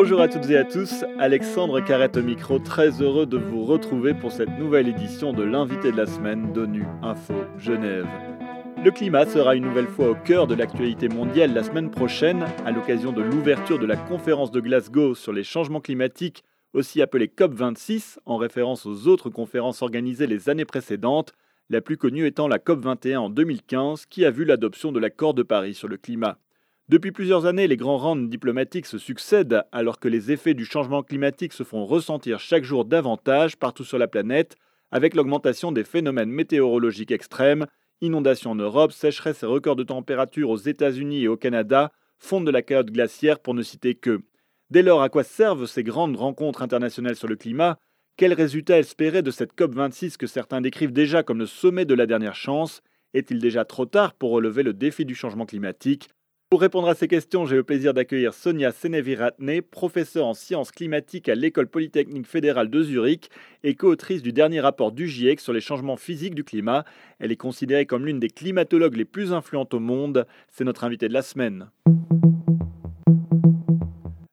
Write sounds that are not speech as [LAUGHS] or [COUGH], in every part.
Bonjour à toutes et à tous, Alexandre Carrette au micro, très heureux de vous retrouver pour cette nouvelle édition de l'invité de la semaine d'ONU Info Genève. Le climat sera une nouvelle fois au cœur de l'actualité mondiale la semaine prochaine, à l'occasion de l'ouverture de la conférence de Glasgow sur les changements climatiques, aussi appelée COP26, en référence aux autres conférences organisées les années précédentes, la plus connue étant la COP21 en 2015, qui a vu l'adoption de l'accord de Paris sur le climat. Depuis plusieurs années, les grands rounds diplomatiques se succèdent alors que les effets du changement climatique se font ressentir chaque jour davantage partout sur la planète, avec l'augmentation des phénomènes météorologiques extrêmes. Inondations en Europe, sécheresse et records de température aux États-Unis et au Canada, fonde de la calotte glaciaire pour ne citer que. Dès lors, à quoi servent ces grandes rencontres internationales sur le climat? Quels résultats espérer de cette COP26 que certains décrivent déjà comme le sommet de la dernière chance? Est-il déjà trop tard pour relever le défi du changement climatique? Pour répondre à ces questions, j'ai le plaisir d'accueillir Sonia Seneviratne, professeure en sciences climatiques à l'École polytechnique fédérale de Zurich et co-autrice du dernier rapport du GIEC sur les changements physiques du climat. Elle est considérée comme l'une des climatologues les plus influentes au monde. C'est notre invitée de la semaine.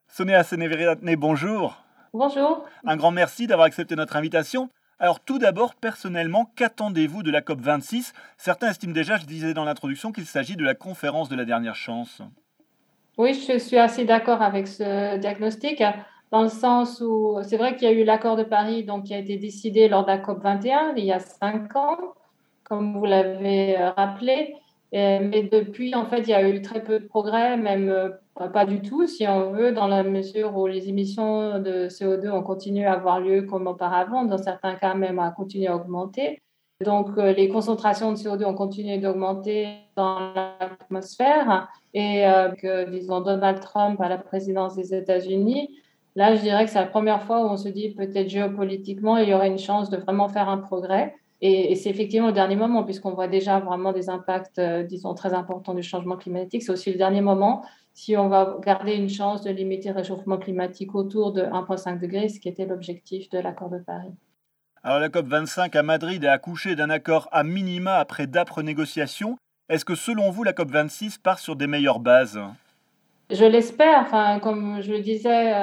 Sonia Seneviratne, bonjour. Bonjour. Un grand merci d'avoir accepté notre invitation. Alors tout d'abord, personnellement, qu'attendez-vous de la COP26 Certains estiment déjà, je disais dans l'introduction, qu'il s'agit de la conférence de la dernière chance. Oui, je suis assez d'accord avec ce diagnostic, dans le sens où c'est vrai qu'il y a eu l'accord de Paris donc, qui a été décidé lors de la COP21 il y a cinq ans, comme vous l'avez euh, Mais depuis, en fait, il y a eu très peu de progrès, même euh, pas du tout, si on veut, dans la mesure où les émissions de CO2 ont continué à avoir lieu comme auparavant, dans certains cas même à continuer à augmenter. Donc, euh, les concentrations de CO2 ont continué d'augmenter dans l'atmosphère et euh, que, disons, Donald Trump à la présidence des États-Unis, là, je dirais que c'est la première fois où on se dit peut-être géopolitiquement, il y aurait une chance de vraiment faire un progrès. Et, c'est effectivement le dernier moment, puisqu'on voit déjà vraiment des impacts, euh, disons, très importants du changement climatique. C'est aussi le dernier moment si on va garder une chance de limiter le réchauffement climatique autour de 1,5 degré, ce qui était l'objectif de l'accord de Paris. Alors la COP25 à Madrid a accouché d'un accord à minima après d'âpres négociations. Est-ce que selon vous, la COP26 part sur des meilleures bases? Je l'espère. Enfin, comme je le disais,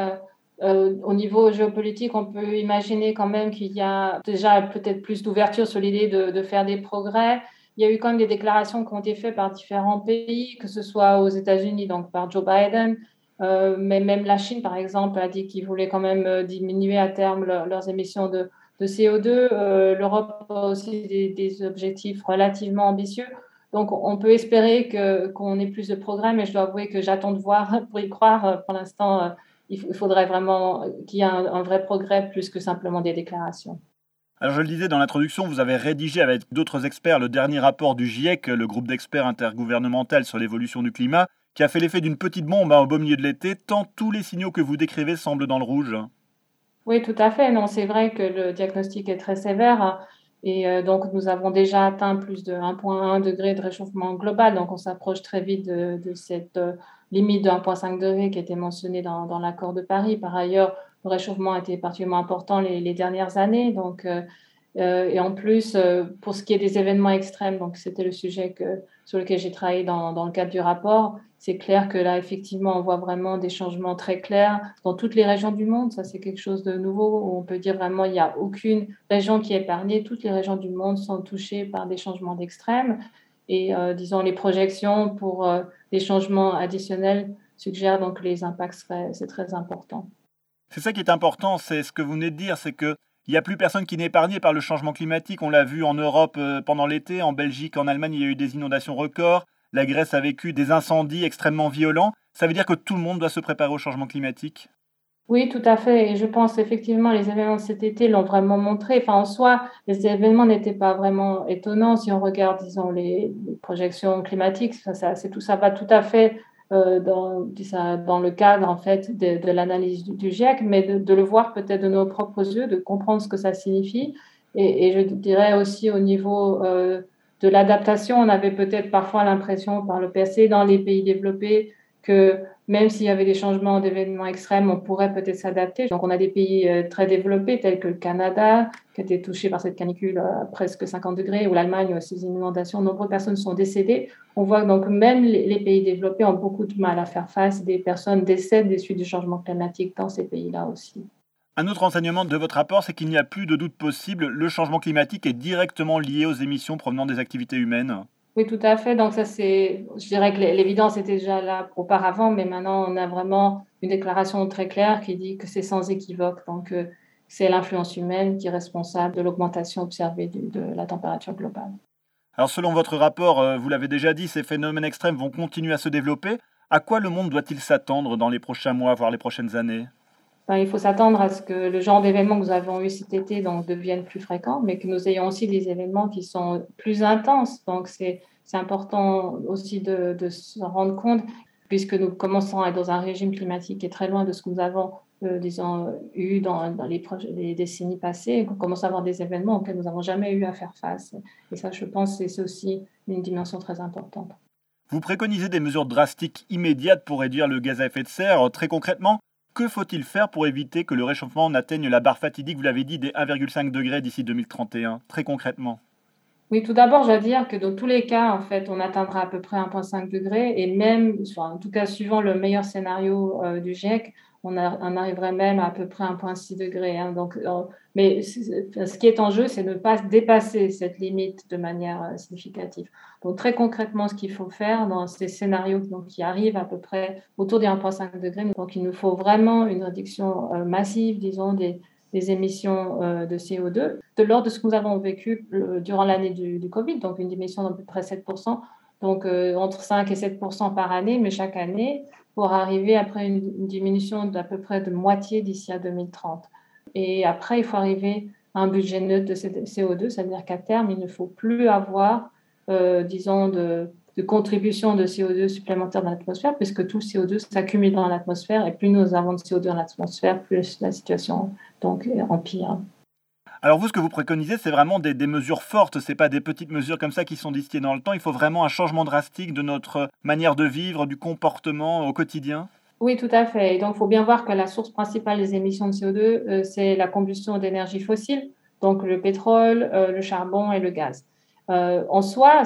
euh, au niveau géopolitique, on peut imaginer quand même qu'il y a déjà peut-être plus d'ouverture sur l'idée de, faire des progrès il y a eu quand même des déclarations qui ont été faites par différents pays, que ce soit aux États-Unis, donc par Joe Biden, euh, mais même la Chine, par exemple, a dit qu'ils voulaient quand même euh, diminuer à terme leurs émissions de, CO2. Euh, L'Europe a aussi des, objectifs relativement ambitieux. Donc, on peut espérer qu'on ait plus de progrès, mais je dois avouer que j'attends de voir [LAUGHS] pour y croire. Pour l'instant, il, faudrait vraiment qu'il y ait un vrai progrès plus que simplement des déclarations. Alors je le disais dans l'introduction, vous avez rédigé avec d'autres experts le dernier rapport du GIEC, le groupe d'experts intergouvernemental sur l'évolution du climat, qui a fait l'effet d'une petite bombe au beau milieu de l'été, tant tous les signaux que vous décrivez semblent dans le rouge. Oui, tout à fait. Non, c'est vrai que le diagnostic est très sévère. Et euh, donc, nous avons déjà atteint plus de 1,1 degré de réchauffement global. Donc, on s'approche très vite de, cette euh, limite de 1,5 degré qui était mentionnée dans, l'accord de Paris. Par ailleurs, le réchauffement a été particulièrement important les, dernières années. Donc, euh, euh, et en plus, euh, pour ce qui est des événements extrêmes, donc c'était le sujet que, sur lequel j'ai travaillé dans, le cadre du rapport, c'est clair que là, effectivement, on voit vraiment des changements très clairs dans toutes les régions du monde. Ça, c'est quelque chose de nouveau où on peut dire vraiment il n'y a aucune région qui est épargnée. Toutes les régions du monde sont touchées par des changements d'extrêmes. Et disons, les projections pour des changements additionnels suggèrent donc les impacts seraient, c'est très important. C'est ça qui est important, c'est ce que vous venez de dire, c'est que il n'y a plus personne qui n'est épargné par le changement climatique. On l'a vu en Europe euh, pendant l'été, en Belgique, en Allemagne, il y a eu des inondations records. La Grèce a vécu des incendies extrêmement violents. Ça veut dire que tout le monde doit se préparer au changement climatique Oui, tout à fait. Et je pense effectivement les événements de cet été l'ont vraiment montré. Enfin, en soi, les événements n'étaient pas vraiment étonnants si on regarde, disons, les, projections climatiques. Ça, c'est tout ça va tout à fait euh, dans, dans le cadre en fait de, l'analyse du, GIEC, mais de, le voir peut-être de nos propres yeux, de comprendre ce que ça signifie. Et, je dirais aussi au niveau euh, de l'adaptation, on avait peut-être parfois l'impression par le passé dans les pays développés que même s'il y avait des changements d'événements extrêmes, on pourrait peut-être s'adapter. Donc, on a des pays euh, très développés tels que le Canada, qui a été touché par cette canicule à presque 50 degrés, ou l'Allemagne, aussi ces inondations. Nombreuses personnes sont décédées. On voit donc même les pays développés ont beaucoup de mal à faire face. Des personnes décèdent des suites du changement climatique dans ces pays-là aussi. Un autre enseignement de votre rapport, c'est qu'il n'y a plus de doute possible. Le changement climatique est directement lié aux émissions provenant des activités humaines. Oui, tout à fait. Donc ça, c'est, je dirais que l'évidence était déjà là auparavant, mais maintenant on a vraiment une déclaration très claire qui dit que c'est sans équivoque. Donc euh, c'est l'influence humaine qui est responsable de l'augmentation observée de, la température globale. Alors selon votre rapport, euh, vous l'avez déjà dit, ces phénomènes extrêmes vont continuer à se développer. À quoi le monde doit-il s'attendre dans les prochains mois, voire les prochaines années? Il faut s'attendre à ce que le genre d'événements que nous avons eu cet été donc, deviennent plus fréquents, mais que nous ayons aussi des événements qui sont plus intenses. Donc, c'est important aussi de, de, se rendre compte, puisque nous commençons à être dans un régime climatique qui est très loin de ce que nous avons, euh, disons, eu dans, dans les, les, décennies passées. On commence à avoir des événements auxquels nous n'avons jamais eu à faire face. Et ça, je pense, c'est aussi une dimension très importante. Vous préconisez des mesures drastiques immédiates pour réduire le gaz à effet de serre. Très concrètement, que faut-il faire pour éviter que le réchauffement n'atteigne la barre fatidique, vous l'avez dit, des 1,5 degrés d'ici 2031, très concrètement? Oui, tout d'abord, je dois dire que dans tous les cas, en fait, on atteindra à peu près 1,5 degré et même, en tout cas, suivant le meilleur scénario euh, du GIEC, on, arriverait même à, peu près 1,6 degré. Hein. donc, euh, mais ce qui est en jeu, c'est de ne pas dépasser cette limite de manière euh, significative. Donc, très concrètement, ce qu'il faut faire dans ces scénarios qui arrivent à peu près autour des 1,5 degrés, donc il nous faut vraiment une réduction euh, massive, disons, des, émissions de CO2, de l'ordre de ce que nous avons vécu durant l'année du, du, Covid, donc une diminution d'à peu près 7%, donc entre 5 et 7% par année, mais chaque année pour arriver après une, diminution d'à peu près de moitié d'ici à 2030. Et après, il faut arriver à un budget neutre de CO2, ça veut dire qu'à terme, il ne faut plus avoir, euh, disons, de, contribution de CO2 supplémentaire dans l'atmosphère, puisque tout le CO2 s'accumule dans l'atmosphère, et plus nous avons de CO2 dans l'atmosphère, plus la situation donc empire. Alors vous, ce que vous préconisez, c'est vraiment des, mesures fortes, c'est pas des petites mesures comme ça qui sont distillées dans le temps. Il faut vraiment un changement drastique de notre manière de vivre, du comportement au quotidien. Oui, tout à fait. Et donc, il faut bien voir que la source principale des émissions de CO2, euh, c'est la combustion d'énergie fossile, donc le pétrole, euh, le charbon et le gaz. Euh, en soi,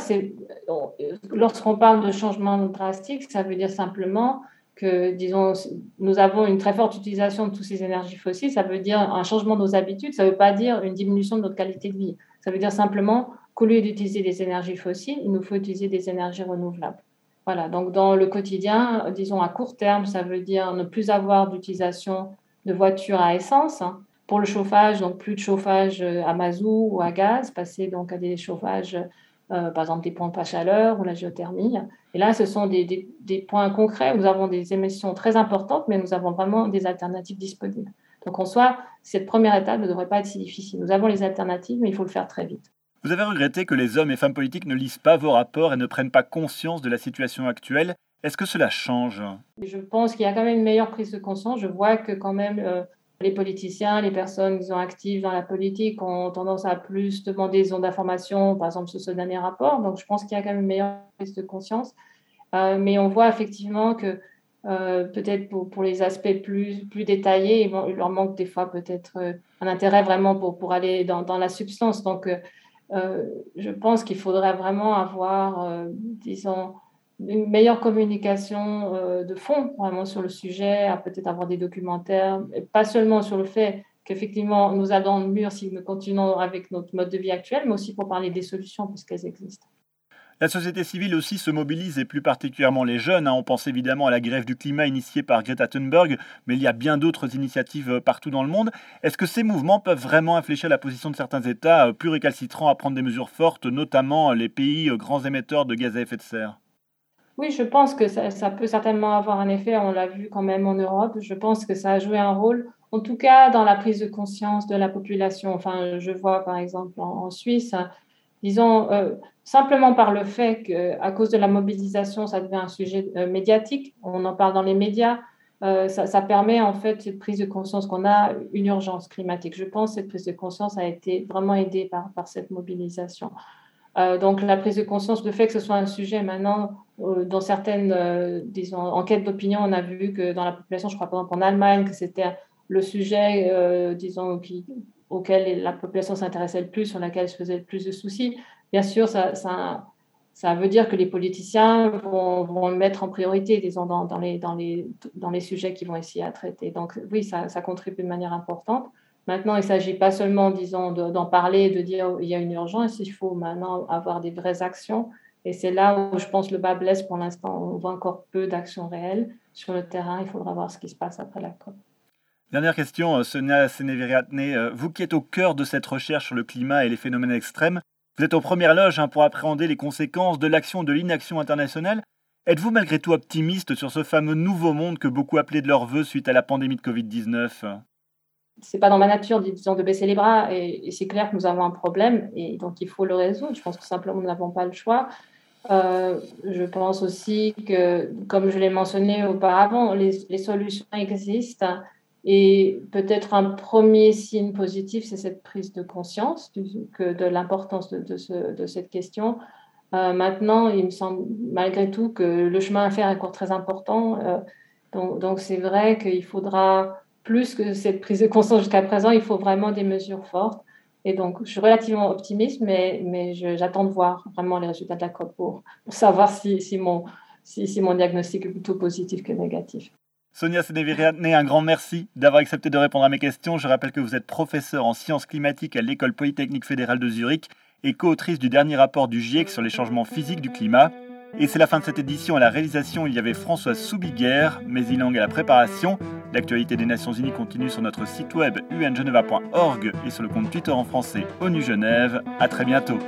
lorsqu'on parle de changement drastique, ça veut dire simplement que, disons, nous avons une très forte utilisation de toutes ces énergies fossiles, ça veut dire un changement de nos habitudes, ça ne veut pas dire une diminution de notre qualité de vie. Ça veut dire simplement qu'au lieu d'utiliser des énergies fossiles, il nous faut utiliser des énergies renouvelables. Voilà, donc dans le quotidien, disons à court terme, ça veut dire ne plus avoir d'utilisation de voitures à essence. Hein. Pour le chauffage, donc plus de chauffage à mazout ou à gaz, passer donc à des chauffages euh, par exemple des pompes à chaleur ou la géothermie. Et là, ce sont des, points concrets où nous avons des émissions très importantes, mais nous avons vraiment des alternatives disponibles. Donc en soi, cette première étape ne devrait pas être si difficile. Nous avons les alternatives, mais il faut le faire très vite. Vous avez regretté que les hommes et femmes politiques ne lisent pas vos rapports et ne prennent pas conscience de la situation actuelle. Est-ce que cela change? Je pense qu'il y a quand même une meilleure prise de conscience. Je vois que quand même euh, les politiciens, les personnes qui sont actives dans la politique ont tendance à plus demander des d'information, par exemple sur ce dernier rapport. Donc, je pense qu'il y a quand même une meilleure prise de conscience. Euh, mais on voit effectivement que euh, peut-être pour, les aspects plus, plus détaillés, il, leur manque des fois peut-être euh, un intérêt vraiment pour, pour aller dans la substance. Donc, je pense qu'il faudrait vraiment avoir, disons, une meilleure communication euh, de fond vraiment sur le sujet, à peut-être avoir des documentaires, pas seulement sur le fait qu'effectivement nous allons le mur si nous continuons avec notre mode de vie actuel, mais aussi pour parler des solutions puisqu'elles existent. La société civile aussi se mobilise et plus particulièrement les jeunes. Hein. On pense évidemment à la grève du climat initiée par Greta Thunberg, mais il y a bien d'autres initiatives euh, partout dans le monde. Est-ce que ces mouvements peuvent vraiment infléchir la position de certains États euh, plus récalcitrants à prendre des mesures fortes, notamment les pays grands émetteurs de gaz à effet de serre? Oui, je pense que ça, peut certainement avoir un effet. On l'a vu quand même en Europe. Je pense que ça a joué un rôle, en tout cas dans la prise de conscience de la population. Enfin, je vois par exemple en, Suisse, disons, euh, simplement par le fait qu'à cause de la mobilisation, ça devient un sujet euh, médiatique. On en parle dans les médias. Euh, ça, permet en fait cette prise de conscience qu'on a une urgence climatique. Je pense que cette prise de conscience a été vraiment aidée par, par cette mobilisation. Euh, donc la prise de conscience, le fait que ce soit un sujet maintenant, euh, dans certaines euh, enquêtes d'opinion, on a vu que dans la population, je crois par exemple en Allemagne, que c'était le sujet, disons, auquel la population s'intéressait le plus, sur laquelle se faisait le plus de soucis. Bien sûr, ça, veut dire que les politiciens vont, le mettre en priorité, disons, dans, les, dans, les, dans les sujets qu'ils vont essayer à traiter. Donc oui, ça contribue de manière importante. Maintenant, il ne s'agit pas seulement, disons, d'en parler, de dire oh, il y a une urgence, il faut maintenant avoir des vraies actions. Et c'est là où je pense le bas blesse pour l'instant. On voit encore peu d'actions réelles sur le terrain. Il faudra voir ce qui se passe après la COP. Dernière question, euh, Sonia Sénéviriatne. Euh, vous qui êtes au cœur de cette recherche sur le climat et les phénomènes extrêmes, vous êtes aux premières loges hein, pour appréhender les conséquences de l'action de l'inaction internationale. Êtes-vous malgré tout optimiste sur ce fameux nouveau monde que beaucoup appelaient de leur vœu suite à la pandémie de Covid-19 c'est pas dans ma nature, disons, de baisser les bras. Et, c'est clair que nous avons un problème et donc il faut le résoudre. Je pense que simplement nous n'avons pas le choix. Euh, je pense aussi que, comme je l'ai mentionné auparavant, les, solutions existent et peut-être un premier signe positif, c'est cette prise de conscience que de l'importance de, cette question. Euh, maintenant, il me semble malgré tout que le chemin à faire est encore très important. Euh, donc c'est vrai qu'il faudra plus que cette prise de conscience jusqu'à présent, il faut vraiment des mesures fortes. Et donc, je suis relativement optimiste, mais, mais j'attends de voir vraiment les résultats de la COP pour, savoir si, si, mon, si, si, mon diagnostic est plutôt positif que négatif. Sonia Sénéviriané, un grand merci d'avoir accepté de répondre à mes questions. Je rappelle que vous êtes professeur en sciences climatiques à l'École polytechnique fédérale de Zurich et co-autrice du dernier rapport du GIEC sur les changements physiques du climat. Et c'est la fin de cette édition. À la réalisation, il y avait Françoise Soubiguerre, Mézilang à la préparation. L'actualité des Nations Unies continue sur notre site web ungeneva.org et sur le compte Twitter en français ONU Genève. À très bientôt.